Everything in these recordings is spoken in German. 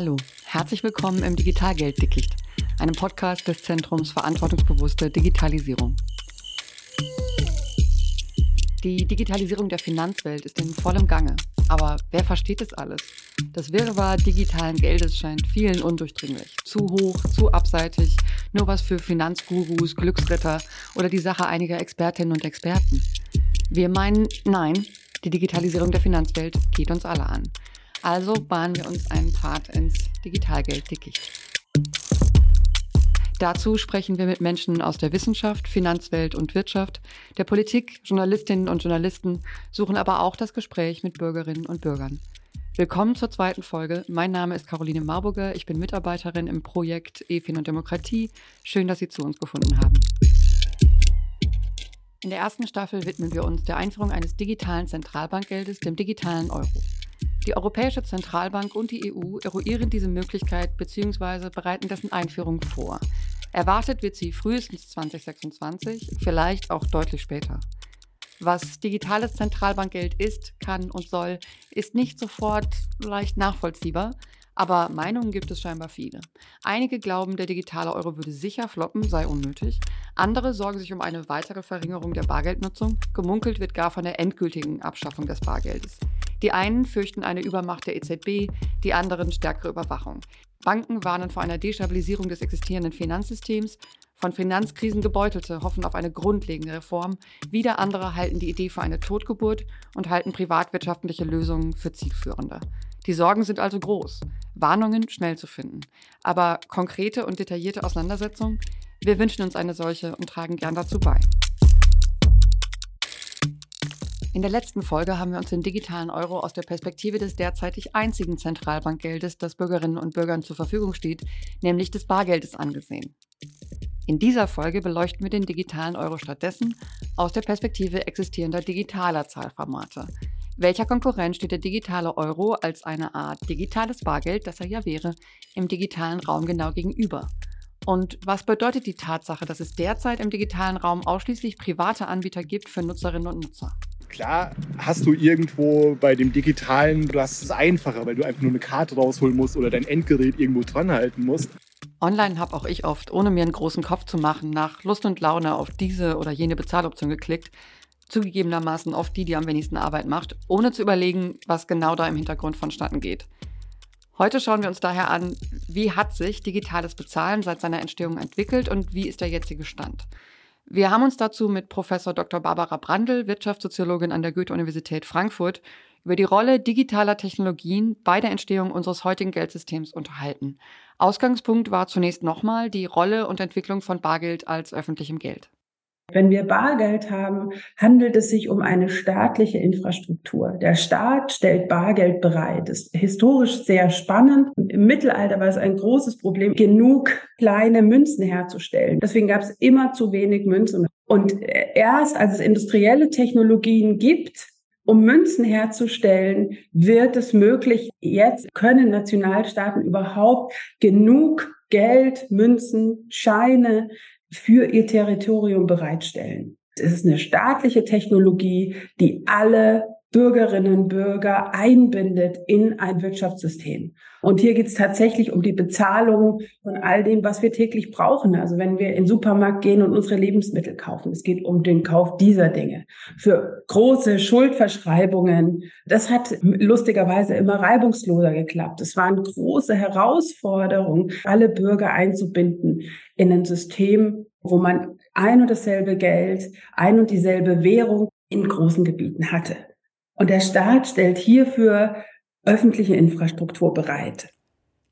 Hallo, herzlich willkommen im Digitalgelddickicht, einem Podcast des Zentrums Verantwortungsbewusste Digitalisierung. Die Digitalisierung der Finanzwelt ist in vollem Gange. Aber wer versteht das alles? Das Wirrwarr digitalen Geldes scheint vielen undurchdringlich. Zu hoch, zu abseitig, nur was für Finanzgurus, Glücksritter oder die Sache einiger Expertinnen und Experten. Wir meinen, nein, die Digitalisierung der Finanzwelt geht uns alle an. Also bahnen wir uns einen Pfad ins Digitalgelddickicht. Dazu sprechen wir mit Menschen aus der Wissenschaft, Finanzwelt und Wirtschaft, der Politik, Journalistinnen und Journalisten, suchen aber auch das Gespräch mit Bürgerinnen und Bürgern. Willkommen zur zweiten Folge. Mein Name ist Caroline Marburger. Ich bin Mitarbeiterin im Projekt EFIN und Demokratie. Schön, dass Sie zu uns gefunden haben. In der ersten Staffel widmen wir uns der Einführung eines digitalen Zentralbankgeldes, dem digitalen Euro. Die Europäische Zentralbank und die EU eruieren diese Möglichkeit bzw. bereiten dessen Einführung vor. Erwartet wird sie frühestens 2026, vielleicht auch deutlich später. Was digitales Zentralbankgeld ist, kann und soll, ist nicht sofort leicht nachvollziehbar, aber Meinungen gibt es scheinbar viele. Einige glauben, der digitale Euro würde sicher floppen, sei unnötig. Andere sorgen sich um eine weitere Verringerung der Bargeldnutzung. Gemunkelt wird gar von der endgültigen Abschaffung des Bargeldes. Die einen fürchten eine Übermacht der EZB, die anderen stärkere Überwachung. Banken warnen vor einer Destabilisierung des existierenden Finanzsystems. Von Finanzkrisen gebeutelte hoffen auf eine grundlegende Reform. Wieder andere halten die Idee für eine Totgeburt und halten privatwirtschaftliche Lösungen für zielführender. Die Sorgen sind also groß, Warnungen schnell zu finden. Aber konkrete und detaillierte Auseinandersetzungen, wir wünschen uns eine solche und tragen gern dazu bei. In der letzten Folge haben wir uns den digitalen Euro aus der Perspektive des derzeitig einzigen Zentralbankgeldes, das Bürgerinnen und Bürgern zur Verfügung steht, nämlich des Bargeldes angesehen. In dieser Folge beleuchten wir den digitalen Euro stattdessen aus der Perspektive existierender digitaler Zahlformate, welcher Konkurrenz steht der digitale Euro als eine Art digitales Bargeld, das er ja wäre, im digitalen Raum genau gegenüber? Und was bedeutet die Tatsache, dass es derzeit im digitalen Raum ausschließlich private Anbieter gibt für Nutzerinnen und Nutzer? Klar hast du irgendwo bei dem digitalen, du hast es einfacher, weil du einfach nur eine Karte rausholen musst oder dein Endgerät irgendwo dran halten musst. Online habe auch ich oft, ohne mir einen großen Kopf zu machen, nach Lust und Laune auf diese oder jene Bezahloption geklickt, zugegebenermaßen oft die, die am wenigsten Arbeit macht, ohne zu überlegen, was genau da im Hintergrund vonstatten geht. Heute schauen wir uns daher an, wie hat sich digitales Bezahlen seit seiner Entstehung entwickelt und wie ist der jetzige Stand. Wir haben uns dazu mit Professor Dr. Barbara Brandl, Wirtschaftssoziologin an der Goethe-Universität Frankfurt, über die Rolle digitaler Technologien bei der Entstehung unseres heutigen Geldsystems unterhalten. Ausgangspunkt war zunächst nochmal die Rolle und Entwicklung von Bargeld als öffentlichem Geld. Wenn wir Bargeld haben, handelt es sich um eine staatliche Infrastruktur. Der Staat stellt Bargeld bereit. Das ist historisch sehr spannend. Im Mittelalter war es ein großes Problem, genug kleine Münzen herzustellen. Deswegen gab es immer zu wenig Münzen. Und erst als es industrielle Technologien gibt, um Münzen herzustellen, wird es möglich. Jetzt können Nationalstaaten überhaupt genug Geld, Münzen, Scheine für ihr Territorium bereitstellen. Es ist eine staatliche Technologie, die alle Bürgerinnen Bürger einbindet in ein Wirtschaftssystem. Und hier geht es tatsächlich um die Bezahlung von all dem, was wir täglich brauchen. Also wenn wir in den Supermarkt gehen und unsere Lebensmittel kaufen, es geht um den Kauf dieser Dinge. Für große Schuldverschreibungen, das hat lustigerweise immer reibungsloser geklappt. Es war eine große Herausforderung, alle Bürger einzubinden in ein System, wo man ein und dasselbe Geld, ein und dieselbe Währung in großen Gebieten hatte. Und der Staat stellt hierfür öffentliche Infrastruktur bereit.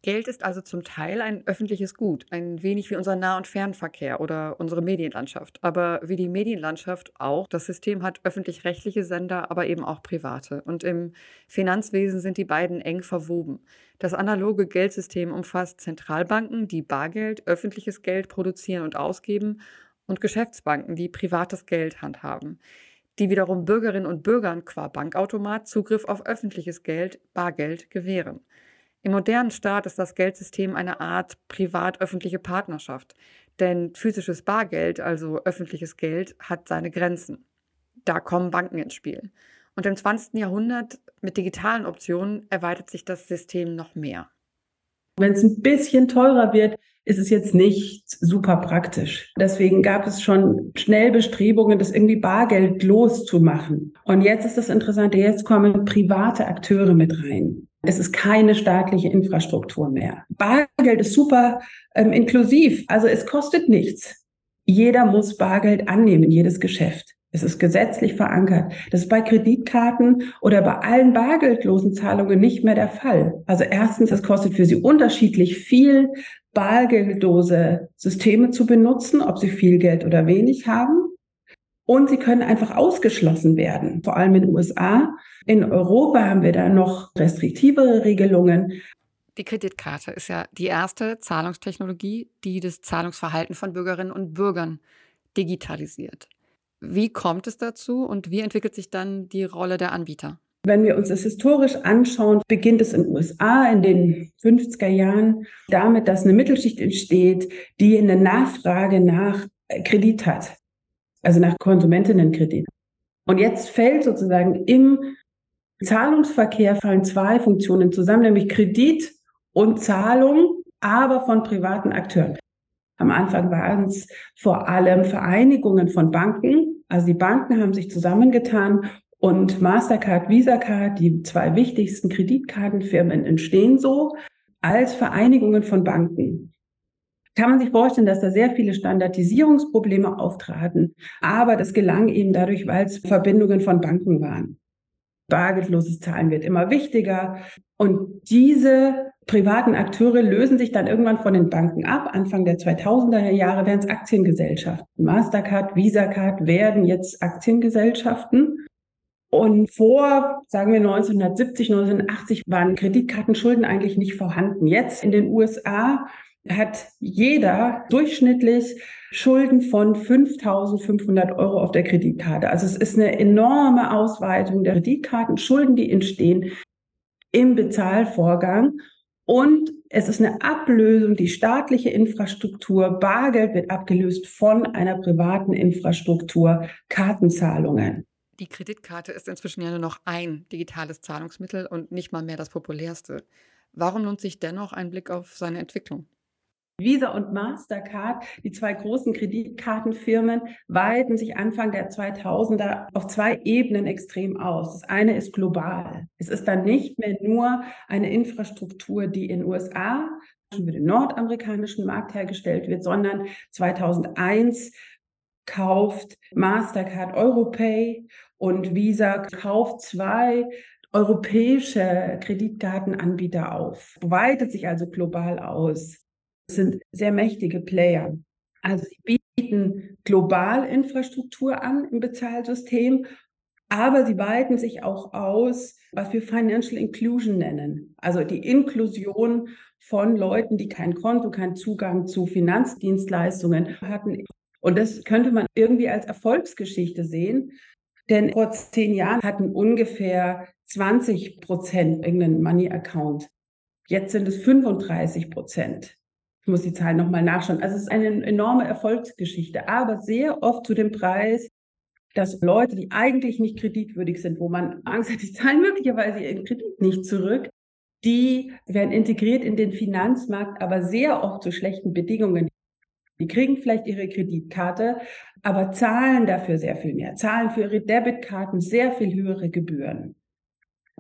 Geld ist also zum Teil ein öffentliches Gut, ein wenig wie unser Nah- und Fernverkehr oder unsere Medienlandschaft. Aber wie die Medienlandschaft auch, das System hat öffentlich-rechtliche Sender, aber eben auch private. Und im Finanzwesen sind die beiden eng verwoben. Das analoge Geldsystem umfasst Zentralbanken, die Bargeld, öffentliches Geld produzieren und ausgeben, und Geschäftsbanken, die privates Geld handhaben die wiederum Bürgerinnen und Bürgern qua Bankautomat Zugriff auf öffentliches Geld, Bargeld, gewähren. Im modernen Staat ist das Geldsystem eine Art privat-öffentliche Partnerschaft, denn physisches Bargeld, also öffentliches Geld, hat seine Grenzen. Da kommen Banken ins Spiel. Und im 20. Jahrhundert mit digitalen Optionen erweitert sich das System noch mehr. Wenn es ein bisschen teurer wird, ist es jetzt nicht super praktisch. Deswegen gab es schon schnell Bestrebungen, das irgendwie bargeldlos zu machen. Und jetzt ist das Interessante, jetzt kommen private Akteure mit rein. Es ist keine staatliche Infrastruktur mehr. Bargeld ist super ähm, inklusiv, also es kostet nichts. Jeder muss Bargeld annehmen, jedes Geschäft. Es ist gesetzlich verankert. Das ist bei Kreditkarten oder bei allen bargeldlosen Zahlungen nicht mehr der Fall. Also erstens, es kostet für Sie unterschiedlich viel, bargeldlose Systeme zu benutzen, ob Sie viel Geld oder wenig haben. Und sie können einfach ausgeschlossen werden, vor allem in den USA. In Europa haben wir da noch restriktivere Regelungen. Die Kreditkarte ist ja die erste Zahlungstechnologie, die das Zahlungsverhalten von Bürgerinnen und Bürgern digitalisiert. Wie kommt es dazu und wie entwickelt sich dann die Rolle der Anbieter? Wenn wir uns das historisch anschauen, beginnt es in den USA in den 50er Jahren damit, dass eine Mittelschicht entsteht, die eine Nachfrage nach Kredit hat, also nach Konsumentinnenkredit. Und jetzt fällt sozusagen im Zahlungsverkehr fallen zwei Funktionen zusammen, nämlich Kredit und Zahlung, aber von privaten Akteuren. Am Anfang waren es vor allem Vereinigungen von Banken. Also die Banken haben sich zusammengetan und Mastercard, Visa Card, die zwei wichtigsten Kreditkartenfirmen entstehen so als Vereinigungen von Banken. Kann man sich vorstellen, dass da sehr viele Standardisierungsprobleme auftraten, aber das gelang eben dadurch, weil es Verbindungen von Banken waren. Bargeldloses Zahlen wird immer wichtiger und diese privaten Akteure lösen sich dann irgendwann von den Banken ab. Anfang der 2000er Jahre werden es Aktiengesellschaften. Mastercard, Visa Card werden jetzt Aktiengesellschaften. Und vor, sagen wir 1970, 1980 waren Kreditkartenschulden eigentlich nicht vorhanden. Jetzt in den USA hat jeder durchschnittlich Schulden von 5.500 Euro auf der Kreditkarte. Also es ist eine enorme Ausweitung der Kreditkartenschulden, die entstehen im Bezahlvorgang. Und es ist eine Ablösung, die staatliche Infrastruktur, Bargeld wird abgelöst von einer privaten Infrastruktur, Kartenzahlungen. Die Kreditkarte ist inzwischen ja nur noch ein digitales Zahlungsmittel und nicht mal mehr das populärste. Warum lohnt sich dennoch ein Blick auf seine Entwicklung? Visa und Mastercard, die zwei großen Kreditkartenfirmen, weiten sich Anfang der 2000er auf zwei Ebenen extrem aus. Das eine ist global. Es ist dann nicht mehr nur eine Infrastruktur, die in USA für den nordamerikanischen Markt hergestellt wird, sondern 2001 kauft Mastercard Europay und Visa kauft zwei europäische Kreditkartenanbieter auf, weitet sich also global aus sind sehr mächtige Player. Also sie bieten global Infrastruktur an im Bezahlsystem, aber sie weiten sich auch aus, was wir Financial Inclusion nennen. Also die Inklusion von Leuten, die kein Konto, keinen Zugang zu Finanzdienstleistungen hatten. Und das könnte man irgendwie als Erfolgsgeschichte sehen. Denn vor zehn Jahren hatten ungefähr 20 Prozent irgendeinen Money-Account. Jetzt sind es 35 Prozent. Ich muss die Zahlen nochmal nachschauen. Also es ist eine enorme Erfolgsgeschichte, aber sehr oft zu dem Preis, dass Leute, die eigentlich nicht kreditwürdig sind, wo man Angst hat, die zahlen möglicherweise ihren Kredit nicht zurück, die werden integriert in den Finanzmarkt, aber sehr oft zu schlechten Bedingungen. Die kriegen vielleicht ihre Kreditkarte, aber zahlen dafür sehr viel mehr, zahlen für ihre Debitkarten sehr viel höhere Gebühren.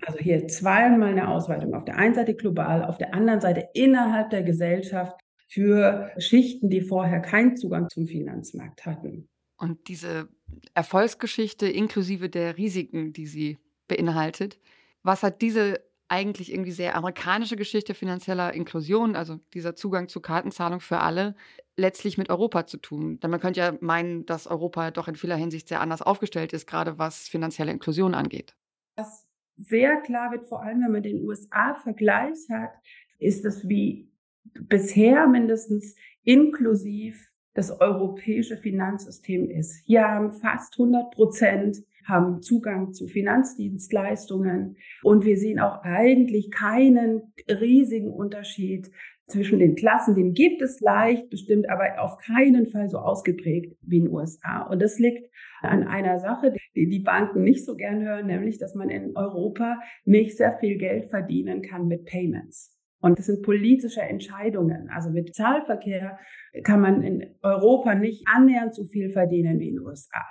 Also hier zweimal eine Ausweitung. Auf der einen Seite global, auf der anderen Seite innerhalb der Gesellschaft für Schichten, die vorher keinen Zugang zum Finanzmarkt hatten. Und diese Erfolgsgeschichte inklusive der Risiken, die sie beinhaltet, was hat diese eigentlich irgendwie sehr amerikanische Geschichte finanzieller Inklusion, also dieser Zugang zu Kartenzahlung für alle, letztlich mit Europa zu tun? Denn man könnte ja meinen, dass Europa doch in vieler Hinsicht sehr anders aufgestellt ist, gerade was finanzielle Inklusion angeht. Was sehr klar wird, vor allem wenn man den USA-Vergleich hat, ist es, wie bisher mindestens inklusiv das europäische Finanzsystem ist. Hier haben fast 100 Prozent haben Zugang zu Finanzdienstleistungen und wir sehen auch eigentlich keinen riesigen Unterschied zwischen den Klassen. Den gibt es leicht, bestimmt aber auf keinen Fall so ausgeprägt wie in den USA. Und das liegt an einer Sache, die die Banken nicht so gern hören, nämlich, dass man in Europa nicht sehr viel Geld verdienen kann mit Payments. Und das sind politische Entscheidungen. Also mit Zahlverkehr kann man in Europa nicht annähernd so viel verdienen wie in den USA.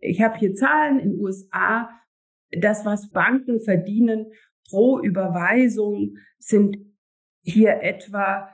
Ich habe hier Zahlen in den USA. Das, was Banken verdienen pro Überweisung, sind hier etwa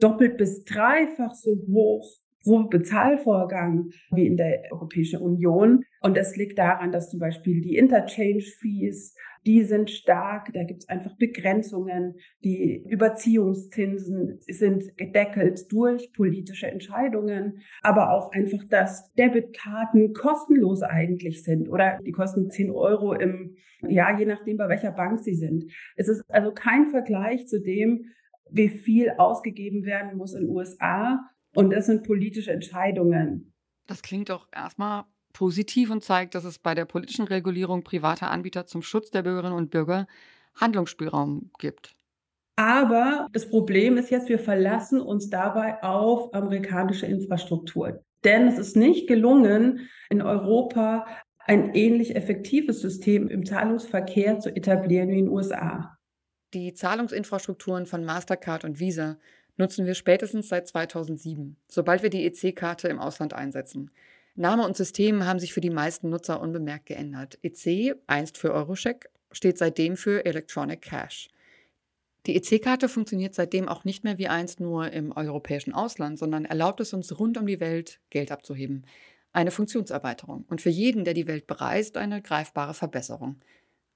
doppelt bis dreifach so hoch pro Bezahlvorgang wie in der Europäischen Union. Und das liegt daran, dass zum Beispiel die Interchange-Fees, die sind stark, da gibt es einfach Begrenzungen. Die Überziehungszinsen sind gedeckelt durch politische Entscheidungen, aber auch einfach, dass Debitkarten kostenlos eigentlich sind oder die kosten 10 Euro im Jahr, je nachdem, bei welcher Bank sie sind. Es ist also kein Vergleich zu dem, wie viel ausgegeben werden muss in den USA. Und das sind politische Entscheidungen. Das klingt doch erstmal positiv und zeigt, dass es bei der politischen Regulierung privater Anbieter zum Schutz der Bürgerinnen und Bürger Handlungsspielraum gibt. Aber das Problem ist jetzt, wir verlassen uns dabei auf amerikanische Infrastruktur. Denn es ist nicht gelungen, in Europa ein ähnlich effektives System im Zahlungsverkehr zu etablieren wie in den USA. Die Zahlungsinfrastrukturen von Mastercard und Visa nutzen wir spätestens seit 2007, sobald wir die EC-Karte im Ausland einsetzen. Name und System haben sich für die meisten Nutzer unbemerkt geändert. EC, einst für Eurocheck, steht seitdem für Electronic Cash. Die EC-Karte funktioniert seitdem auch nicht mehr wie einst nur im europäischen Ausland, sondern erlaubt es uns rund um die Welt Geld abzuheben. Eine Funktionserweiterung und für jeden, der die Welt bereist, eine greifbare Verbesserung.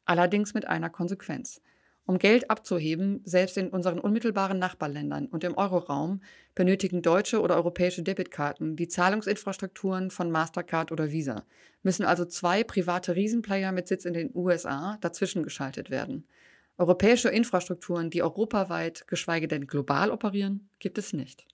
Allerdings mit einer Konsequenz. Um Geld abzuheben, selbst in unseren unmittelbaren Nachbarländern und im Euroraum, benötigen deutsche oder europäische Debitkarten die Zahlungsinfrastrukturen von Mastercard oder Visa, müssen also zwei private Riesenplayer mit Sitz in den USA dazwischen geschaltet werden. Europäische Infrastrukturen, die europaweit, geschweige denn global operieren, gibt es nicht.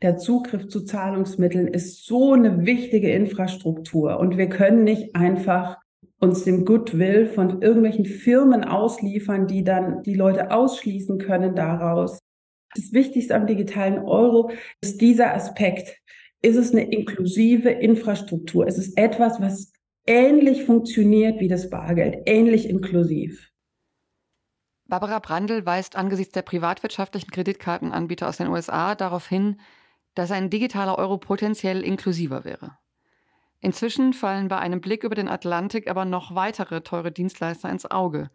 Der Zugriff zu Zahlungsmitteln ist so eine wichtige Infrastruktur und wir können nicht einfach uns dem Goodwill von irgendwelchen Firmen ausliefern, die dann die Leute ausschließen können daraus. Das Wichtigste am digitalen Euro ist dieser Aspekt. Ist es eine inklusive Infrastruktur? Ist es etwas, was ähnlich funktioniert wie das Bargeld, ähnlich inklusiv? Barbara Brandl weist angesichts der privatwirtschaftlichen Kreditkartenanbieter aus den USA darauf hin, dass ein digitaler Euro potenziell inklusiver wäre. Inzwischen fallen bei einem Blick über den Atlantik aber noch weitere teure Dienstleister ins Auge.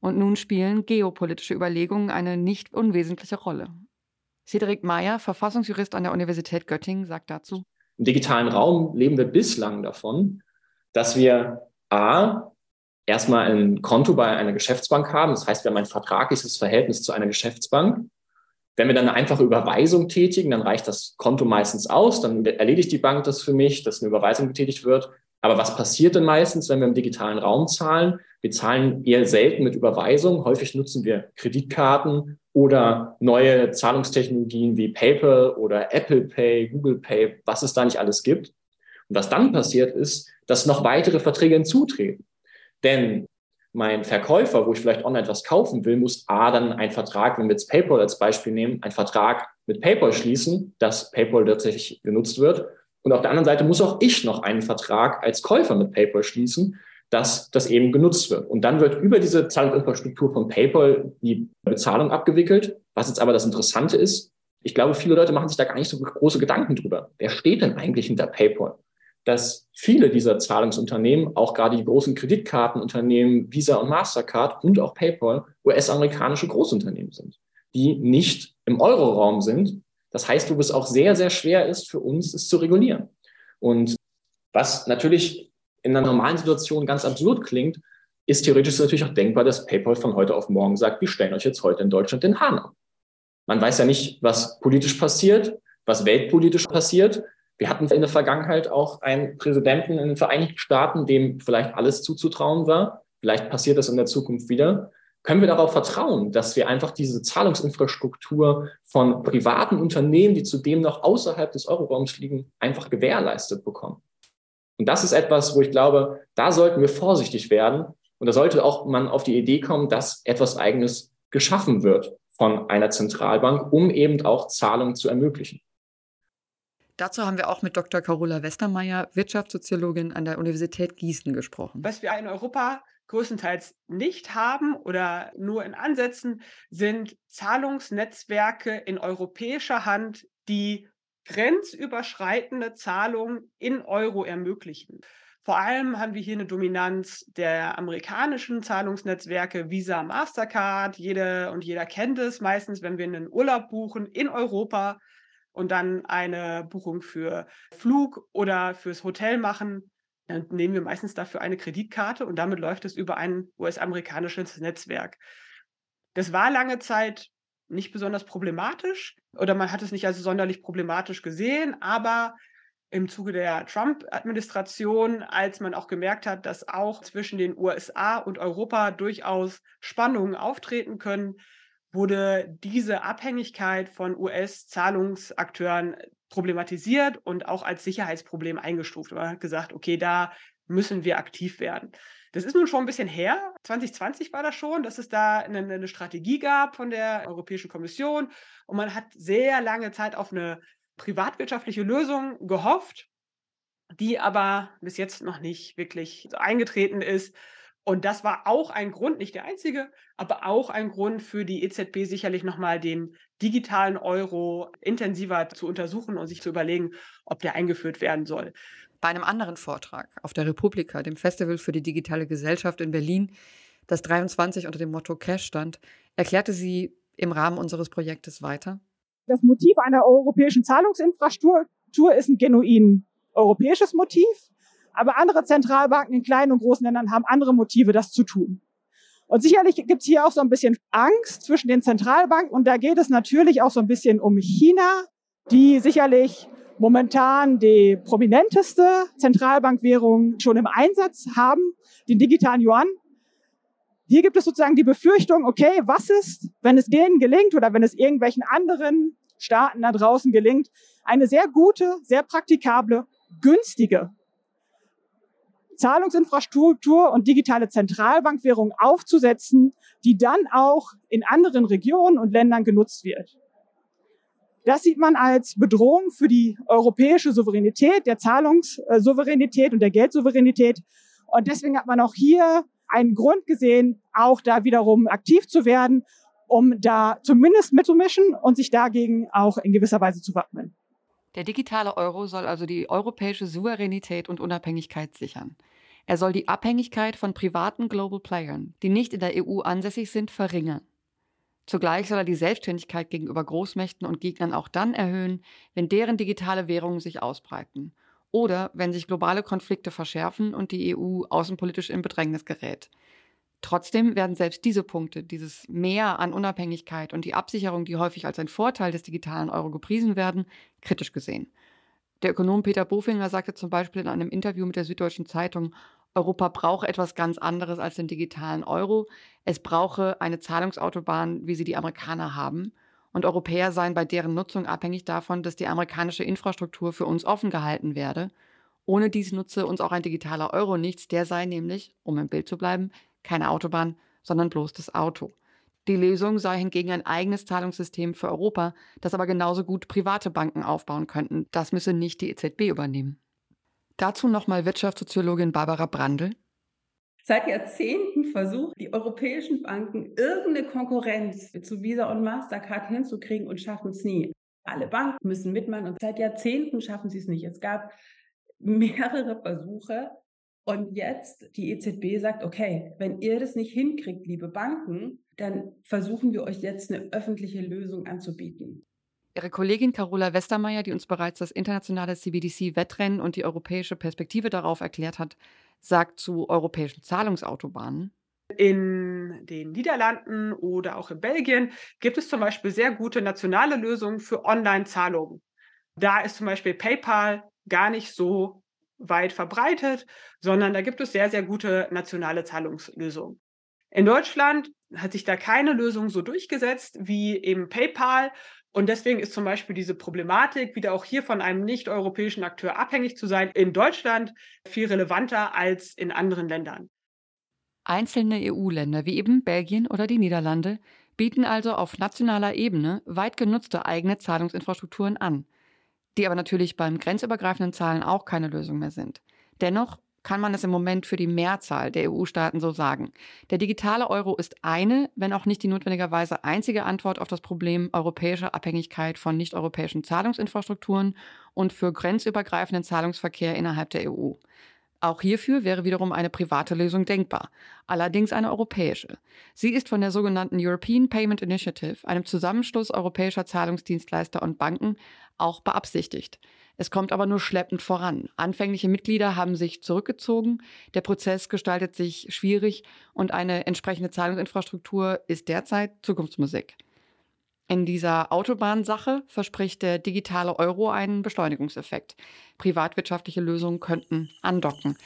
Und nun spielen geopolitische Überlegungen eine nicht unwesentliche Rolle. Cedric Meyer, Verfassungsjurist an der Universität Göttingen, sagt dazu. Im digitalen Raum leben wir bislang davon, dass wir A, erstmal ein Konto bei einer Geschäftsbank haben. Das heißt, wir haben ein vertragliches Verhältnis zu einer Geschäftsbank. Wenn wir dann eine einfache Überweisung tätigen, dann reicht das Konto meistens aus, dann erledigt die Bank das für mich, dass eine Überweisung getätigt wird. Aber was passiert denn meistens, wenn wir im digitalen Raum zahlen? Wir zahlen eher selten mit Überweisung. Häufig nutzen wir Kreditkarten oder neue Zahlungstechnologien wie PayPal oder Apple Pay, Google Pay, was es da nicht alles gibt. Und was dann passiert ist, dass noch weitere Verträge hinzutreten. Denn mein Verkäufer, wo ich vielleicht online etwas kaufen will, muss A dann einen Vertrag, wenn wir jetzt PayPal als Beispiel nehmen, einen Vertrag mit PayPal schließen, dass PayPal tatsächlich genutzt wird. Und auf der anderen Seite muss auch ich noch einen Vertrag als Käufer mit PayPal schließen, dass das eben genutzt wird. Und dann wird über diese Zahlungsinfrastruktur von PayPal die Bezahlung abgewickelt. Was jetzt aber das Interessante ist, ich glaube, viele Leute machen sich da gar nicht so große Gedanken drüber. Wer steht denn eigentlich hinter PayPal? Dass viele dieser Zahlungsunternehmen, auch gerade die großen Kreditkartenunternehmen Visa und Mastercard und auch PayPal, US-amerikanische Großunternehmen sind, die nicht im Euroraum sind. Das heißt, wo es auch sehr, sehr schwer ist für uns, es zu regulieren. Und was natürlich in einer normalen Situation ganz absurd klingt, ist theoretisch natürlich auch denkbar, dass PayPal von heute auf morgen sagt, wir stellen euch jetzt heute in Deutschland den Hahn ab. Man weiß ja nicht, was politisch passiert, was weltpolitisch passiert. Wir hatten in der Vergangenheit auch einen Präsidenten in den Vereinigten Staaten, dem vielleicht alles zuzutrauen war. Vielleicht passiert das in der Zukunft wieder. Können wir darauf vertrauen, dass wir einfach diese Zahlungsinfrastruktur von privaten Unternehmen, die zudem noch außerhalb des Euroraums liegen, einfach gewährleistet bekommen? Und das ist etwas, wo ich glaube, da sollten wir vorsichtig werden. Und da sollte auch man auf die Idee kommen, dass etwas Eigenes geschaffen wird von einer Zentralbank, um eben auch Zahlungen zu ermöglichen. Dazu haben wir auch mit Dr. Carola Westermeier, Wirtschaftssoziologin an der Universität Gießen, gesprochen. Was wir in Europa größtenteils nicht haben oder nur in Ansätzen, sind Zahlungsnetzwerke in europäischer Hand, die grenzüberschreitende Zahlungen in Euro ermöglichen. Vor allem haben wir hier eine Dominanz der amerikanischen Zahlungsnetzwerke Visa, Mastercard. Jede und jeder kennt es meistens, wenn wir einen Urlaub buchen in Europa und dann eine Buchung für Flug oder fürs Hotel machen, dann nehmen wir meistens dafür eine Kreditkarte und damit läuft es über ein US-amerikanisches Netzwerk. Das war lange Zeit nicht besonders problematisch oder man hat es nicht als sonderlich problematisch gesehen, aber im Zuge der Trump-Administration, als man auch gemerkt hat, dass auch zwischen den USA und Europa durchaus Spannungen auftreten können, wurde diese Abhängigkeit von US-Zahlungsakteuren problematisiert und auch als Sicherheitsproblem eingestuft. Man hat gesagt, okay, da müssen wir aktiv werden. Das ist nun schon ein bisschen her. 2020 war das schon, dass es da eine, eine Strategie gab von der Europäischen Kommission und man hat sehr lange Zeit auf eine privatwirtschaftliche Lösung gehofft, die aber bis jetzt noch nicht wirklich eingetreten ist. Und das war auch ein Grund, nicht der einzige, aber auch ein Grund für die EZB sicherlich nochmal den digitalen Euro intensiver zu untersuchen und sich zu überlegen, ob der eingeführt werden soll. Bei einem anderen Vortrag auf der Republika, dem Festival für die digitale Gesellschaft in Berlin, das 23 unter dem Motto Cash stand, erklärte sie im Rahmen unseres Projektes weiter. Das Motiv einer europäischen Zahlungsinfrastruktur ist ein genuin europäisches Motiv. Aber andere Zentralbanken in kleinen und großen Ländern haben andere Motive, das zu tun. Und sicherlich gibt es hier auch so ein bisschen Angst zwischen den Zentralbanken. Und da geht es natürlich auch so ein bisschen um China, die sicherlich momentan die prominenteste Zentralbankwährung schon im Einsatz haben, den digitalen Yuan. Hier gibt es sozusagen die Befürchtung, okay, was ist, wenn es denen gelingt oder wenn es irgendwelchen anderen Staaten da draußen gelingt, eine sehr gute, sehr praktikable, günstige Zahlungsinfrastruktur und digitale Zentralbankwährung aufzusetzen, die dann auch in anderen Regionen und Ländern genutzt wird. Das sieht man als Bedrohung für die europäische Souveränität, der Zahlungssouveränität und der Geldsouveränität. Und deswegen hat man auch hier einen Grund gesehen, auch da wiederum aktiv zu werden, um da zumindest mitzumischen und sich dagegen auch in gewisser Weise zu wappnen. Der digitale Euro soll also die europäische Souveränität und Unabhängigkeit sichern. Er soll die Abhängigkeit von privaten Global Playern, die nicht in der EU ansässig sind, verringern. Zugleich soll er die Selbstständigkeit gegenüber Großmächten und Gegnern auch dann erhöhen, wenn deren digitale Währungen sich ausbreiten oder wenn sich globale Konflikte verschärfen und die EU außenpolitisch in Bedrängnis gerät. Trotzdem werden selbst diese Punkte, dieses Mehr an Unabhängigkeit und die Absicherung, die häufig als ein Vorteil des digitalen Euro gepriesen werden, kritisch gesehen. Der Ökonom Peter Bofinger sagte zum Beispiel in einem Interview mit der Süddeutschen Zeitung, Europa brauche etwas ganz anderes als den digitalen Euro. Es brauche eine Zahlungsautobahn, wie sie die Amerikaner haben. Und Europäer seien bei deren Nutzung abhängig davon, dass die amerikanische Infrastruktur für uns offen gehalten werde. Ohne dies nutze uns auch ein digitaler Euro nichts. Der sei nämlich, um im Bild zu bleiben, keine Autobahn, sondern bloß das Auto. Die Lösung sei hingegen ein eigenes Zahlungssystem für Europa, das aber genauso gut private Banken aufbauen könnten. Das müsse nicht die EZB übernehmen. Dazu nochmal Wirtschaftssoziologin Barbara Brandl. Seit Jahrzehnten versucht die europäischen Banken irgendeine Konkurrenz zu Visa und Mastercard hinzukriegen und schaffen es nie. Alle Banken müssen mitmachen und seit Jahrzehnten schaffen sie es nicht. Es gab mehrere Versuche und jetzt die EZB sagt, okay, wenn ihr das nicht hinkriegt, liebe Banken, dann versuchen wir euch jetzt eine öffentliche Lösung anzubieten. Ihre Kollegin Carola Westermeier, die uns bereits das internationale CBDC-Wettrennen und die europäische Perspektive darauf erklärt hat, sagt zu europäischen Zahlungsautobahnen. In den Niederlanden oder auch in Belgien gibt es zum Beispiel sehr gute nationale Lösungen für Online-Zahlungen. Da ist zum Beispiel PayPal gar nicht so weit verbreitet, sondern da gibt es sehr, sehr gute nationale Zahlungslösungen. In Deutschland hat sich da keine Lösung so durchgesetzt wie eben PayPal und deswegen ist zum Beispiel diese Problematik, wieder auch hier von einem nicht-europäischen Akteur abhängig zu sein, in Deutschland viel relevanter als in anderen Ländern. Einzelne EU-Länder wie eben Belgien oder die Niederlande bieten also auf nationaler Ebene weit genutzte eigene Zahlungsinfrastrukturen an. Die aber natürlich beim grenzübergreifenden Zahlen auch keine Lösung mehr sind. Dennoch kann man es im Moment für die Mehrzahl der EU-Staaten so sagen. Der digitale Euro ist eine, wenn auch nicht die notwendigerweise einzige Antwort auf das Problem europäischer Abhängigkeit von nicht-europäischen Zahlungsinfrastrukturen und für grenzübergreifenden Zahlungsverkehr innerhalb der EU. Auch hierfür wäre wiederum eine private Lösung denkbar, allerdings eine europäische. Sie ist von der sogenannten European Payment Initiative, einem Zusammenschluss europäischer Zahlungsdienstleister und Banken, auch beabsichtigt. Es kommt aber nur schleppend voran. Anfängliche Mitglieder haben sich zurückgezogen, der Prozess gestaltet sich schwierig und eine entsprechende Zahlungsinfrastruktur ist derzeit Zukunftsmusik. In dieser Autobahnsache verspricht der digitale Euro einen Beschleunigungseffekt. Privatwirtschaftliche Lösungen könnten andocken.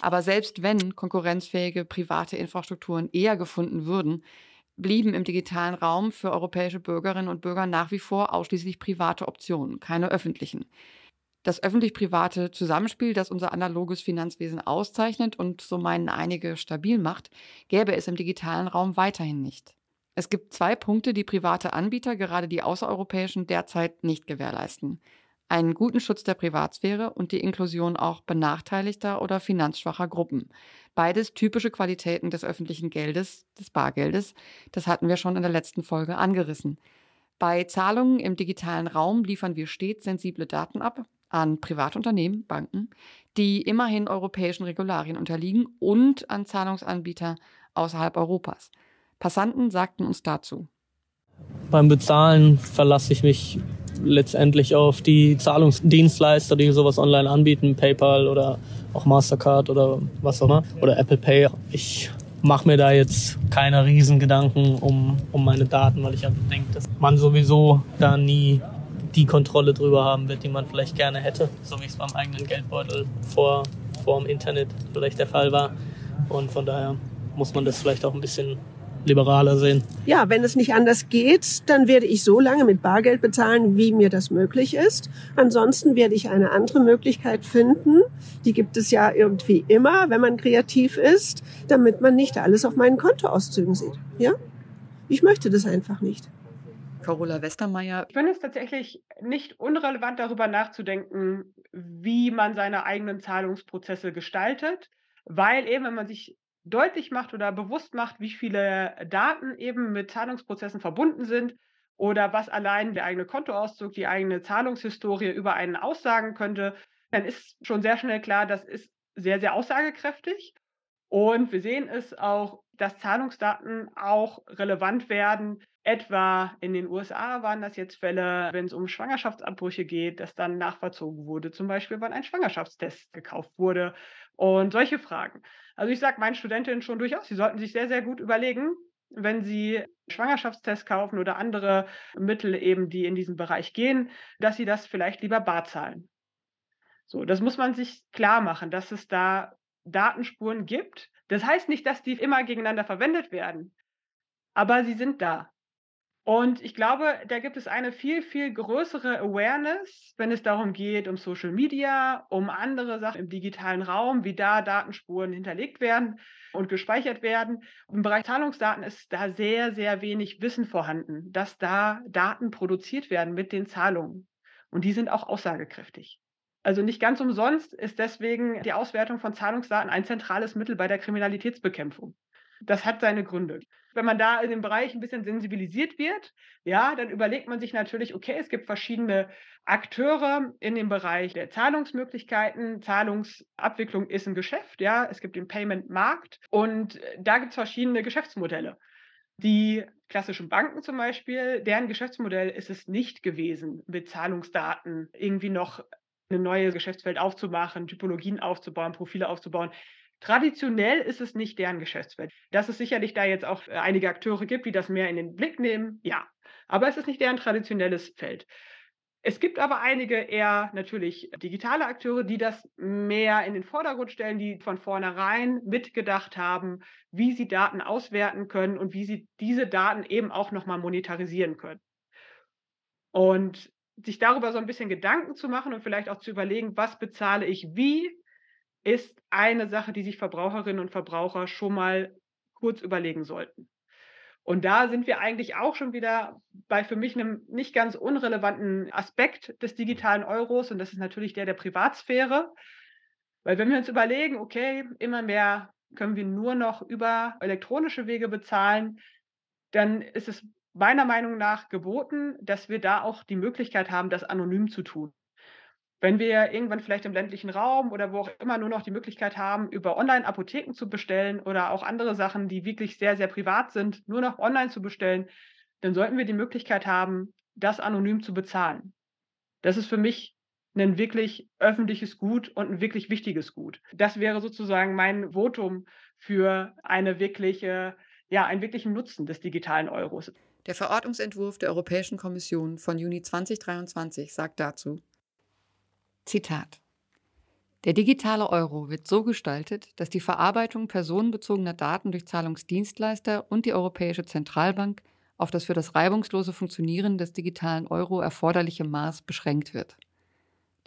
Aber selbst wenn konkurrenzfähige private Infrastrukturen eher gefunden würden, blieben im digitalen Raum für europäische Bürgerinnen und Bürger nach wie vor ausschließlich private Optionen, keine öffentlichen. Das öffentlich-private Zusammenspiel, das unser analoges Finanzwesen auszeichnet und so meinen einige stabil macht, gäbe es im digitalen Raum weiterhin nicht. Es gibt zwei Punkte, die private Anbieter, gerade die außereuropäischen, derzeit nicht gewährleisten einen guten Schutz der Privatsphäre und die Inklusion auch benachteiligter oder finanzschwacher Gruppen. Beides typische Qualitäten des öffentlichen Geldes, des Bargeldes. Das hatten wir schon in der letzten Folge angerissen. Bei Zahlungen im digitalen Raum liefern wir stets sensible Daten ab an Privatunternehmen, Banken, die immerhin europäischen Regularien unterliegen und an Zahlungsanbieter außerhalb Europas. Passanten sagten uns dazu. Beim Bezahlen verlasse ich mich letztendlich auf die Zahlungsdienstleister, die sowas online anbieten, PayPal oder auch Mastercard oder was auch immer, oder Apple Pay. Ich mache mir da jetzt keine Riesengedanken um, um meine Daten, weil ich einfach denke, dass man sowieso da nie die Kontrolle drüber haben wird, die man vielleicht gerne hätte, so wie es beim eigenen Geldbeutel vor, vor dem Internet vielleicht der Fall war. Und von daher muss man das vielleicht auch ein bisschen liberaler sehen. Ja, wenn es nicht anders geht, dann werde ich so lange mit Bargeld bezahlen, wie mir das möglich ist. Ansonsten werde ich eine andere Möglichkeit finden. Die gibt es ja irgendwie immer, wenn man kreativ ist, damit man nicht alles auf meinen Kontoauszügen sieht. Ja? Ich möchte das einfach nicht. Carola Westermeier. Ich finde es tatsächlich nicht unrelevant, darüber nachzudenken, wie man seine eigenen Zahlungsprozesse gestaltet, weil eben, wenn man sich deutlich macht oder bewusst macht, wie viele Daten eben mit Zahlungsprozessen verbunden sind oder was allein der eigene Kontoauszug, die eigene Zahlungshistorie über einen aussagen könnte, dann ist schon sehr schnell klar, das ist sehr, sehr aussagekräftig. Und wir sehen es auch, dass Zahlungsdaten auch relevant werden. Etwa in den USA waren das jetzt Fälle, wenn es um Schwangerschaftsabbrüche geht, dass dann nachvollzogen wurde, zum Beispiel, wann ein Schwangerschaftstest gekauft wurde und solche Fragen. Also ich sage meinen Studentinnen schon durchaus, sie sollten sich sehr, sehr gut überlegen, wenn sie Schwangerschaftstests kaufen oder andere Mittel eben, die in diesen Bereich gehen, dass sie das vielleicht lieber bar zahlen. So, das muss man sich klar machen, dass es da Datenspuren gibt. Das heißt nicht, dass die immer gegeneinander verwendet werden, aber sie sind da. Und ich glaube, da gibt es eine viel, viel größere Awareness, wenn es darum geht, um Social Media, um andere Sachen im digitalen Raum, wie da Datenspuren hinterlegt werden und gespeichert werden. Im Bereich Zahlungsdaten ist da sehr, sehr wenig Wissen vorhanden, dass da Daten produziert werden mit den Zahlungen. Und die sind auch aussagekräftig. Also nicht ganz umsonst ist deswegen die Auswertung von Zahlungsdaten ein zentrales Mittel bei der Kriminalitätsbekämpfung. Das hat seine Gründe. Wenn man da in dem Bereich ein bisschen sensibilisiert wird, ja, dann überlegt man sich natürlich, okay, es gibt verschiedene Akteure in dem Bereich der Zahlungsmöglichkeiten. Zahlungsabwicklung ist ein Geschäft, ja, es gibt den Payment-Markt und da gibt es verschiedene Geschäftsmodelle. Die klassischen Banken zum Beispiel, deren Geschäftsmodell ist es nicht gewesen, mit Zahlungsdaten irgendwie noch ein neues Geschäftsfeld aufzumachen, Typologien aufzubauen, Profile aufzubauen. Traditionell ist es nicht deren Geschäftsfeld. Dass es sicherlich da jetzt auch äh, einige Akteure gibt, die das mehr in den Blick nehmen, ja. Aber es ist nicht deren traditionelles Feld. Es gibt aber einige eher natürlich digitale Akteure, die das mehr in den Vordergrund stellen, die von vornherein mitgedacht haben, wie sie Daten auswerten können und wie sie diese Daten eben auch nochmal monetarisieren können. Und sich darüber so ein bisschen Gedanken zu machen und vielleicht auch zu überlegen, was bezahle ich wie, ist eine Sache, die sich Verbraucherinnen und Verbraucher schon mal kurz überlegen sollten. Und da sind wir eigentlich auch schon wieder bei für mich einem nicht ganz unrelevanten Aspekt des digitalen Euros und das ist natürlich der der Privatsphäre. Weil wenn wir uns überlegen, okay, immer mehr können wir nur noch über elektronische Wege bezahlen, dann ist es meiner Meinung nach geboten, dass wir da auch die Möglichkeit haben, das anonym zu tun. Wenn wir irgendwann vielleicht im ländlichen Raum oder wo auch immer nur noch die Möglichkeit haben, über Online-Apotheken zu bestellen oder auch andere Sachen, die wirklich sehr, sehr privat sind, nur noch online zu bestellen, dann sollten wir die Möglichkeit haben, das anonym zu bezahlen. Das ist für mich ein wirklich öffentliches Gut und ein wirklich wichtiges Gut. Das wäre sozusagen mein Votum für eine wirkliche, ja, einen wirklichen Nutzen des digitalen Euros. Der Verordnungsentwurf der Europäischen Kommission von Juni 2023 sagt dazu, Zitat. Der digitale Euro wird so gestaltet, dass die Verarbeitung personenbezogener Daten durch Zahlungsdienstleister und die Europäische Zentralbank auf das für das reibungslose Funktionieren des digitalen Euro erforderliche Maß beschränkt wird.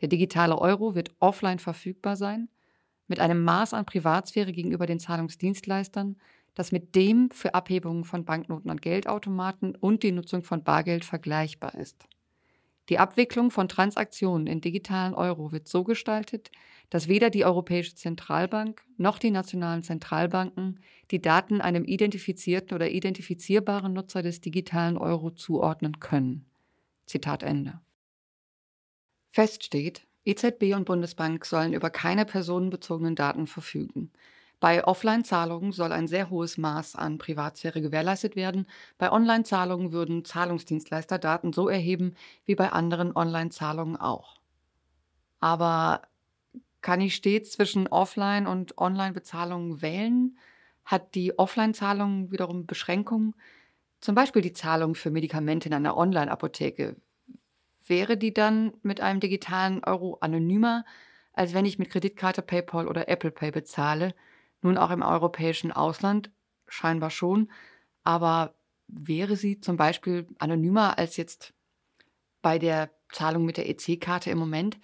Der digitale Euro wird offline verfügbar sein, mit einem Maß an Privatsphäre gegenüber den Zahlungsdienstleistern, das mit dem für Abhebungen von Banknoten an Geldautomaten und die Nutzung von Bargeld vergleichbar ist. Die Abwicklung von Transaktionen in digitalen Euro wird so gestaltet, dass weder die Europäische Zentralbank noch die nationalen Zentralbanken die Daten einem identifizierten oder identifizierbaren Nutzer des digitalen Euro zuordnen können. Zitat Ende. Fest steht, EZB und Bundesbank sollen über keine personenbezogenen Daten verfügen. Bei Offline-Zahlungen soll ein sehr hohes Maß an Privatsphäre gewährleistet werden. Bei Online-Zahlungen würden Zahlungsdienstleister Daten so erheben wie bei anderen Online-Zahlungen auch. Aber kann ich stets zwischen Offline- und Online-Bezahlungen wählen? Hat die Offline-Zahlung wiederum Beschränkungen? Zum Beispiel die Zahlung für Medikamente in einer Online-Apotheke. Wäre die dann mit einem digitalen Euro anonymer, als wenn ich mit Kreditkarte, PayPal oder Apple Pay bezahle? Nun auch im europäischen Ausland scheinbar schon, aber wäre sie zum Beispiel anonymer als jetzt bei der Zahlung mit der EC-Karte im Moment?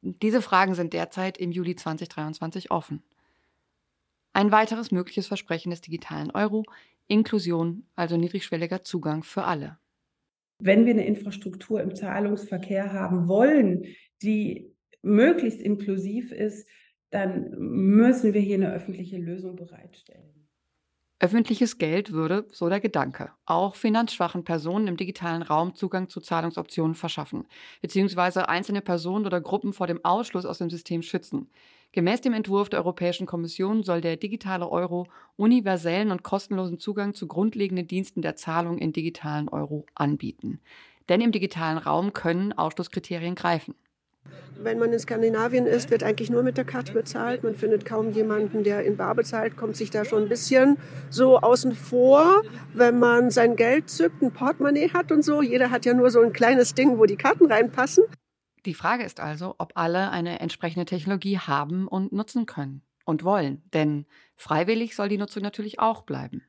Diese Fragen sind derzeit im Juli 2023 offen. Ein weiteres mögliches Versprechen des digitalen Euro, Inklusion, also niedrigschwelliger Zugang für alle. Wenn wir eine Infrastruktur im Zahlungsverkehr haben wollen, die möglichst inklusiv ist, dann müssen wir hier eine öffentliche Lösung bereitstellen. Öffentliches Geld würde, so der Gedanke, auch finanzschwachen Personen im digitalen Raum Zugang zu Zahlungsoptionen verschaffen, beziehungsweise einzelne Personen oder Gruppen vor dem Ausschluss aus dem System schützen. Gemäß dem Entwurf der Europäischen Kommission soll der digitale Euro universellen und kostenlosen Zugang zu grundlegenden Diensten der Zahlung in digitalen Euro anbieten. Denn im digitalen Raum können Ausschlusskriterien greifen. Wenn man in Skandinavien ist, wird eigentlich nur mit der Karte bezahlt. Man findet kaum jemanden, der in Bar bezahlt, kommt sich da schon ein bisschen so außen vor, wenn man sein Geld zückt, ein Portemonnaie hat und so. Jeder hat ja nur so ein kleines Ding, wo die Karten reinpassen. Die Frage ist also, ob alle eine entsprechende Technologie haben und nutzen können und wollen. Denn freiwillig soll die Nutzung natürlich auch bleiben.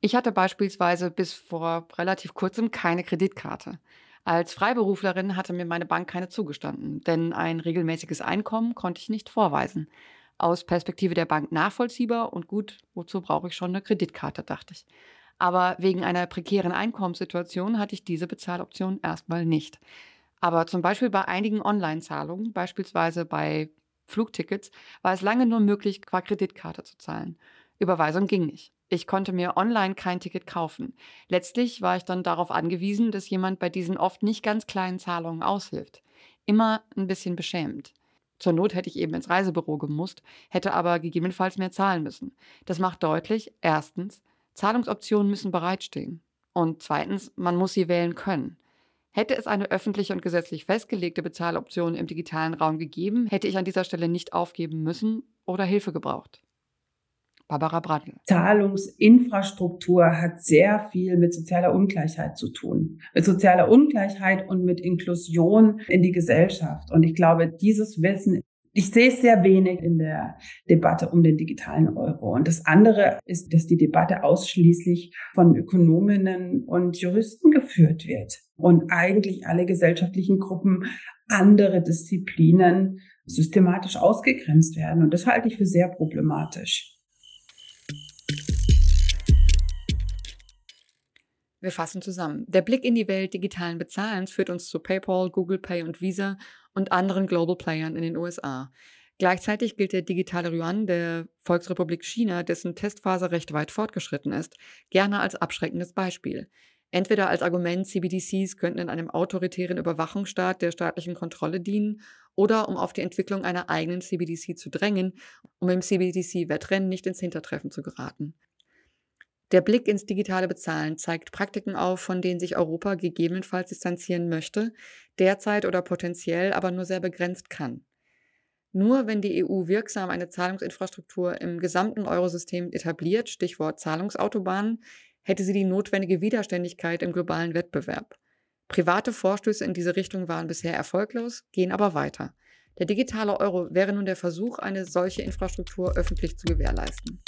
Ich hatte beispielsweise bis vor relativ kurzem keine Kreditkarte. Als Freiberuflerin hatte mir meine Bank keine zugestanden, denn ein regelmäßiges Einkommen konnte ich nicht vorweisen. Aus Perspektive der Bank nachvollziehbar und gut, wozu brauche ich schon eine Kreditkarte, dachte ich. Aber wegen einer prekären Einkommenssituation hatte ich diese Bezahloption erstmal nicht. Aber zum Beispiel bei einigen Online-Zahlungen, beispielsweise bei Flugtickets, war es lange nur möglich, qua Kreditkarte zu zahlen. Überweisung ging nicht. Ich konnte mir online kein Ticket kaufen. Letztlich war ich dann darauf angewiesen, dass jemand bei diesen oft nicht ganz kleinen Zahlungen aushilft. Immer ein bisschen beschämend. Zur Not hätte ich eben ins Reisebüro gemusst, hätte aber gegebenenfalls mehr zahlen müssen. Das macht deutlich, erstens, Zahlungsoptionen müssen bereitstehen. Und zweitens, man muss sie wählen können. Hätte es eine öffentliche und gesetzlich festgelegte Bezahloption im digitalen Raum gegeben, hätte ich an dieser Stelle nicht aufgeben müssen oder Hilfe gebraucht. Barbara Bradl. Zahlungsinfrastruktur hat sehr viel mit sozialer Ungleichheit zu tun. Mit sozialer Ungleichheit und mit Inklusion in die Gesellschaft. Und ich glaube, dieses Wissen ich sehe es sehr wenig in der Debatte um den digitalen Euro. Und das andere ist, dass die Debatte ausschließlich von Ökonominnen und Juristen geführt wird und eigentlich alle gesellschaftlichen Gruppen andere Disziplinen systematisch ausgegrenzt werden. Und das halte ich für sehr problematisch. Wir fassen zusammen. Der Blick in die Welt digitalen Bezahlens führt uns zu PayPal, Google Pay und Visa und anderen Global Playern in den USA. Gleichzeitig gilt der digitale Yuan der Volksrepublik China, dessen Testphase recht weit fortgeschritten ist, gerne als abschreckendes Beispiel. Entweder als Argument, CBDCs könnten in einem autoritären Überwachungsstaat der staatlichen Kontrolle dienen oder um auf die Entwicklung einer eigenen CBDC zu drängen, um im CBDC-Wettrennen nicht ins Hintertreffen zu geraten. Der Blick ins digitale Bezahlen zeigt Praktiken auf, von denen sich Europa gegebenenfalls distanzieren möchte, derzeit oder potenziell aber nur sehr begrenzt kann. Nur wenn die EU wirksam eine Zahlungsinfrastruktur im gesamten Eurosystem etabliert, Stichwort Zahlungsautobahnen, hätte sie die notwendige Widerständigkeit im globalen Wettbewerb. Private Vorstöße in diese Richtung waren bisher erfolglos, gehen aber weiter. Der digitale Euro wäre nun der Versuch, eine solche Infrastruktur öffentlich zu gewährleisten.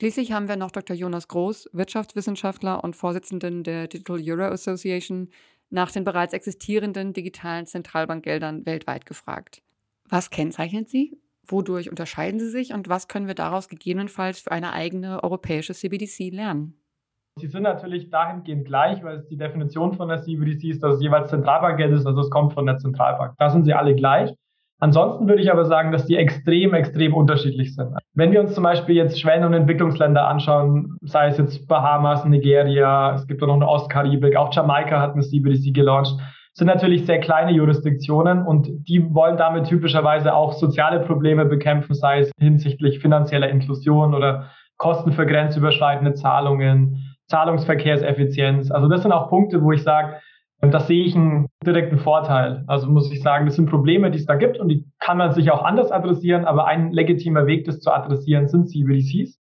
Schließlich haben wir noch Dr. Jonas Groß, Wirtschaftswissenschaftler und Vorsitzenden der Digital Euro Association, nach den bereits existierenden digitalen Zentralbankgeldern weltweit gefragt. Was kennzeichnet sie? Wodurch unterscheiden sie sich und was können wir daraus gegebenenfalls für eine eigene europäische CBDC lernen? Sie sind natürlich dahingehend gleich, weil es die Definition von der CBDC ist, dass es jeweils Zentralbankgeld ist, also es kommt von der Zentralbank. Da sind sie alle gleich. Ansonsten würde ich aber sagen, dass die extrem, extrem unterschiedlich sind. Wenn wir uns zum Beispiel jetzt Schwellen- und Entwicklungsländer anschauen, sei es jetzt Bahamas, Nigeria, es gibt auch noch eine Ostkaribik, auch Jamaika hat eine CBDC gelauncht, sind natürlich sehr kleine Jurisdiktionen und die wollen damit typischerweise auch soziale Probleme bekämpfen, sei es hinsichtlich finanzieller Inklusion oder Kosten für grenzüberschreitende Zahlungen, Zahlungsverkehrseffizienz. Also das sind auch Punkte, wo ich sage, und das sehe ich einen direkten Vorteil. Also muss ich sagen, das sind Probleme, die es da gibt und die kann man sich auch anders adressieren, aber ein legitimer Weg, das zu adressieren, sind CBDCs.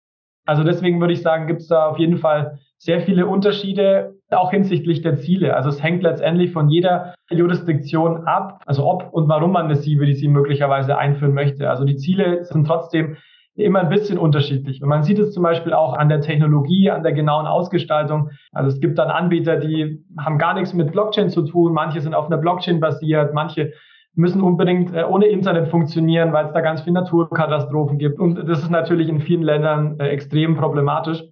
Also deswegen würde ich sagen, gibt es da auf jeden Fall sehr viele Unterschiede, auch hinsichtlich der Ziele. Also es hängt letztendlich von jeder Jurisdiktion ab, also ob und warum man eine CBDC möglicherweise einführen möchte. Also die Ziele sind trotzdem immer ein bisschen unterschiedlich. Und man sieht es zum Beispiel auch an der Technologie, an der genauen Ausgestaltung. Also es gibt dann Anbieter, die haben gar nichts mit Blockchain zu tun. Manche sind auf einer Blockchain basiert. Manche müssen unbedingt äh, ohne Internet funktionieren, weil es da ganz viele Naturkatastrophen gibt. Und das ist natürlich in vielen Ländern äh, extrem problematisch.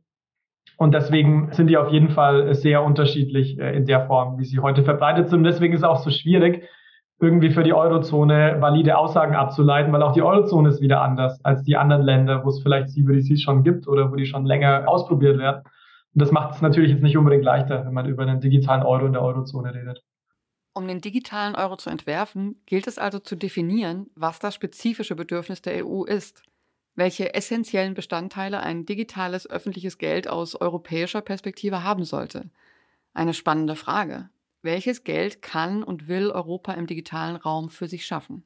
Und deswegen sind die auf jeden Fall sehr unterschiedlich äh, in der Form, wie sie heute verbreitet sind. Und deswegen ist es auch so schwierig, irgendwie für die Eurozone valide Aussagen abzuleiten, weil auch die Eurozone ist wieder anders als die anderen Länder, wo es vielleicht CBDCs schon gibt oder wo die schon länger ausprobiert werden. Und das macht es natürlich jetzt nicht unbedingt leichter, wenn man über einen digitalen Euro in der Eurozone redet. Um den digitalen Euro zu entwerfen, gilt es also zu definieren, was das spezifische Bedürfnis der EU ist. Welche essentiellen Bestandteile ein digitales öffentliches Geld aus europäischer Perspektive haben sollte. Eine spannende Frage. Welches Geld kann und will Europa im digitalen Raum für sich schaffen?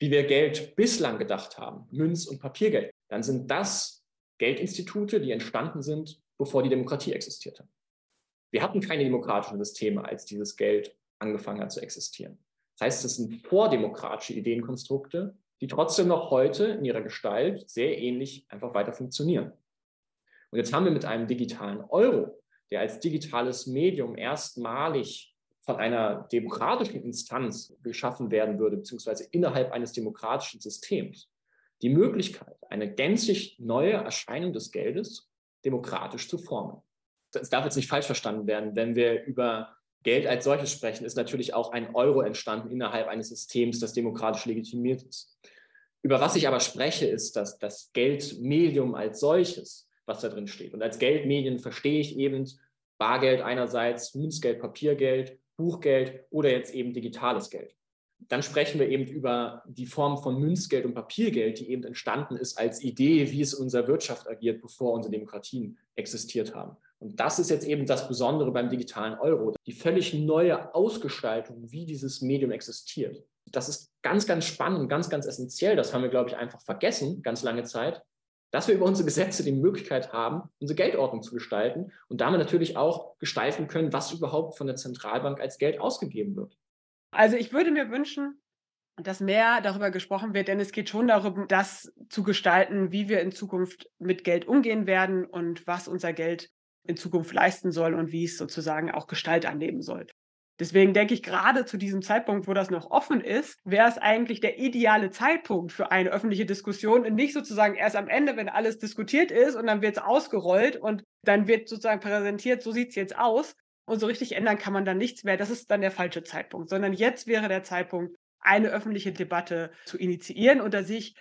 Wie wir Geld bislang gedacht haben, Münz- und Papiergeld, dann sind das Geldinstitute, die entstanden sind, bevor die Demokratie existierte. Wir hatten keine demokratischen Systeme, als dieses Geld angefangen hat zu existieren. Das heißt, es sind vordemokratische Ideenkonstrukte, die trotzdem noch heute in ihrer Gestalt sehr ähnlich einfach weiter funktionieren. Und jetzt haben wir mit einem digitalen Euro, der als digitales Medium erstmalig von einer demokratischen Instanz geschaffen werden würde, beziehungsweise innerhalb eines demokratischen Systems, die Möglichkeit, eine gänzlich neue Erscheinung des Geldes demokratisch zu formen. Es darf jetzt nicht falsch verstanden werden, wenn wir über Geld als solches sprechen, ist natürlich auch ein Euro entstanden innerhalb eines Systems, das demokratisch legitimiert ist. Über was ich aber spreche, ist, dass das Geldmedium als solches, was da drin steht. Und als Geldmedien verstehe ich eben Bargeld einerseits, Münzgeld, Papiergeld Buchgeld oder jetzt eben digitales Geld. Dann sprechen wir eben über die Form von Münzgeld und Papiergeld, die eben entstanden ist als Idee, wie es unserer Wirtschaft agiert, bevor unsere Demokratien existiert haben. Und das ist jetzt eben das Besondere beim digitalen Euro, die völlig neue Ausgestaltung, wie dieses Medium existiert. Das ist ganz, ganz spannend und ganz, ganz essentiell. Das haben wir, glaube ich, einfach vergessen, ganz lange Zeit dass wir über unsere Gesetze die Möglichkeit haben, unsere Geldordnung zu gestalten und damit natürlich auch gestalten können, was überhaupt von der Zentralbank als Geld ausgegeben wird. Also ich würde mir wünschen, dass mehr darüber gesprochen wird, denn es geht schon darum, das zu gestalten, wie wir in Zukunft mit Geld umgehen werden und was unser Geld in Zukunft leisten soll und wie es sozusagen auch Gestalt annehmen soll. Deswegen denke ich, gerade zu diesem Zeitpunkt, wo das noch offen ist, wäre es eigentlich der ideale Zeitpunkt für eine öffentliche Diskussion und nicht sozusagen erst am Ende, wenn alles diskutiert ist und dann wird es ausgerollt und dann wird sozusagen präsentiert, so sieht es jetzt aus. Und so richtig ändern kann man dann nichts mehr. Das ist dann der falsche Zeitpunkt, sondern jetzt wäre der Zeitpunkt, eine öffentliche Debatte zu initiieren. Und da sehe ich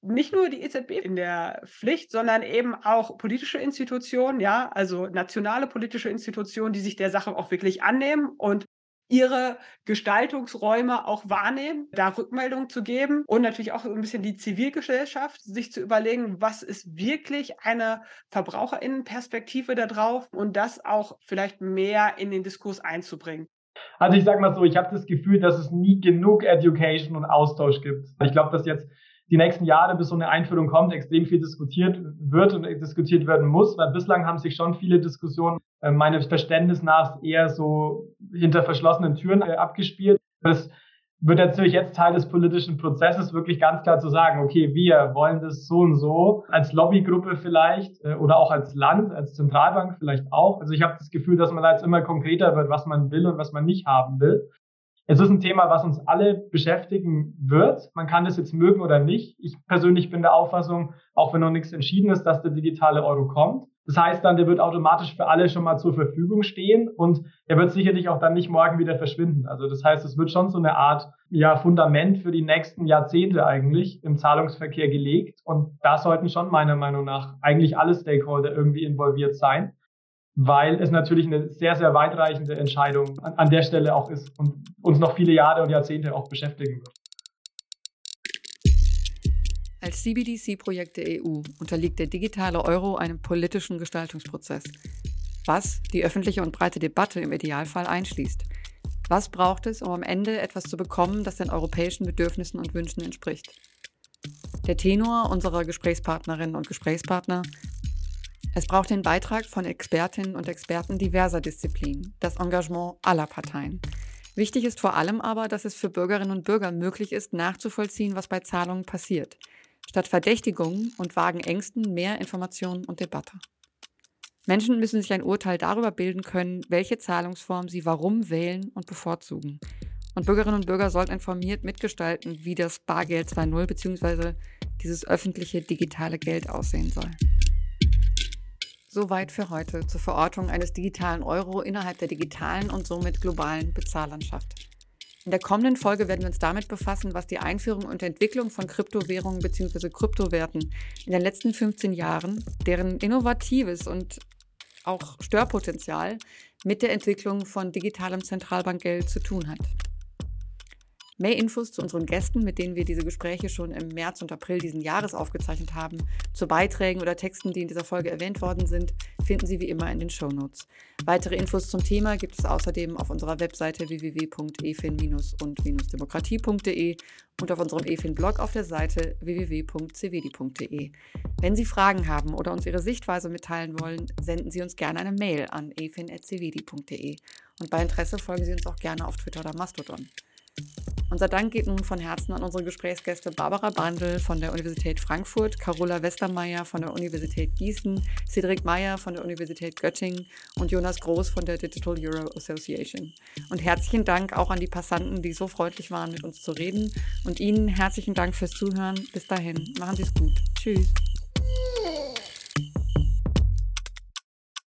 nicht nur die EZB in der Pflicht, sondern eben auch politische Institutionen, ja, also nationale politische Institutionen, die sich der Sache auch wirklich annehmen und ihre Gestaltungsräume auch wahrnehmen, da Rückmeldungen zu geben und natürlich auch ein bisschen die Zivilgesellschaft, sich zu überlegen, was ist wirklich eine Verbraucherinnenperspektive da drauf und das auch vielleicht mehr in den Diskurs einzubringen. Also ich sage mal so, ich habe das Gefühl, dass es nie genug Education und Austausch gibt. Ich glaube, dass jetzt die nächsten Jahre, bis so eine Einführung kommt, extrem viel diskutiert wird und diskutiert werden muss, weil bislang haben sich schon viele Diskussionen äh, meines Verständnisses nach eher so hinter verschlossenen Türen äh, abgespielt. Das wird natürlich jetzt Teil des politischen Prozesses, wirklich ganz klar zu sagen, okay, wir wollen das so und so, als Lobbygruppe vielleicht äh, oder auch als Land, als Zentralbank vielleicht auch. Also ich habe das Gefühl, dass man da jetzt immer konkreter wird, was man will und was man nicht haben will. Es ist ein Thema, was uns alle beschäftigen wird. Man kann das jetzt mögen oder nicht. Ich persönlich bin der Auffassung, auch wenn noch nichts entschieden ist, dass der digitale Euro kommt. Das heißt dann, der wird automatisch für alle schon mal zur Verfügung stehen und er wird sicherlich auch dann nicht morgen wieder verschwinden. Also das heißt, es wird schon so eine Art ja, Fundament für die nächsten Jahrzehnte eigentlich im Zahlungsverkehr gelegt. Und da sollten schon meiner Meinung nach eigentlich alle Stakeholder irgendwie involviert sein weil es natürlich eine sehr, sehr weitreichende Entscheidung an, an der Stelle auch ist und uns noch viele Jahre und Jahrzehnte auch beschäftigen wird. Als CBDC-Projekt der EU unterliegt der digitale Euro einem politischen Gestaltungsprozess, was die öffentliche und breite Debatte im Idealfall einschließt. Was braucht es, um am Ende etwas zu bekommen, das den europäischen Bedürfnissen und Wünschen entspricht? Der Tenor unserer Gesprächspartnerinnen und Gesprächspartner es braucht den Beitrag von Expertinnen und Experten diverser Disziplinen, das Engagement aller Parteien. Wichtig ist vor allem aber, dass es für Bürgerinnen und Bürger möglich ist, nachzuvollziehen, was bei Zahlungen passiert. Statt Verdächtigungen und vagen Ängsten mehr Informationen und Debatte. Menschen müssen sich ein Urteil darüber bilden können, welche Zahlungsform sie warum wählen und bevorzugen. Und Bürgerinnen und Bürger sollten informiert mitgestalten, wie das Bargeld 2.0 bzw. dieses öffentliche digitale Geld aussehen soll. Soweit für heute zur Verortung eines digitalen Euro innerhalb der digitalen und somit globalen Bezahllandschaft. In der kommenden Folge werden wir uns damit befassen, was die Einführung und Entwicklung von Kryptowährungen bzw. Kryptowerten in den letzten 15 Jahren, deren innovatives und auch Störpotenzial mit der Entwicklung von digitalem Zentralbankgeld zu tun hat. Mehr Infos zu unseren Gästen, mit denen wir diese Gespräche schon im März und April diesen Jahres aufgezeichnet haben, zu Beiträgen oder Texten, die in dieser Folge erwähnt worden sind, finden Sie wie immer in den Show Notes. Weitere Infos zum Thema gibt es außerdem auf unserer Webseite www.efin- und-demokratie.de und auf unserem EFIN-Blog auf der Seite www.cvdi.de. Wenn Sie Fragen haben oder uns Ihre Sichtweise mitteilen wollen, senden Sie uns gerne eine Mail an efin.cvdi.de. Und bei Interesse folgen Sie uns auch gerne auf Twitter oder Mastodon. Unser Dank geht nun von Herzen an unsere Gesprächsgäste Barbara Brandl von der Universität Frankfurt, Carola Westermeier von der Universität Gießen, Cedric Meyer von der Universität Göttingen und Jonas Groß von der Digital Euro Association. Und herzlichen Dank auch an die Passanten, die so freundlich waren, mit uns zu reden. Und Ihnen herzlichen Dank fürs Zuhören. Bis dahin, machen Sie es gut. Tschüss.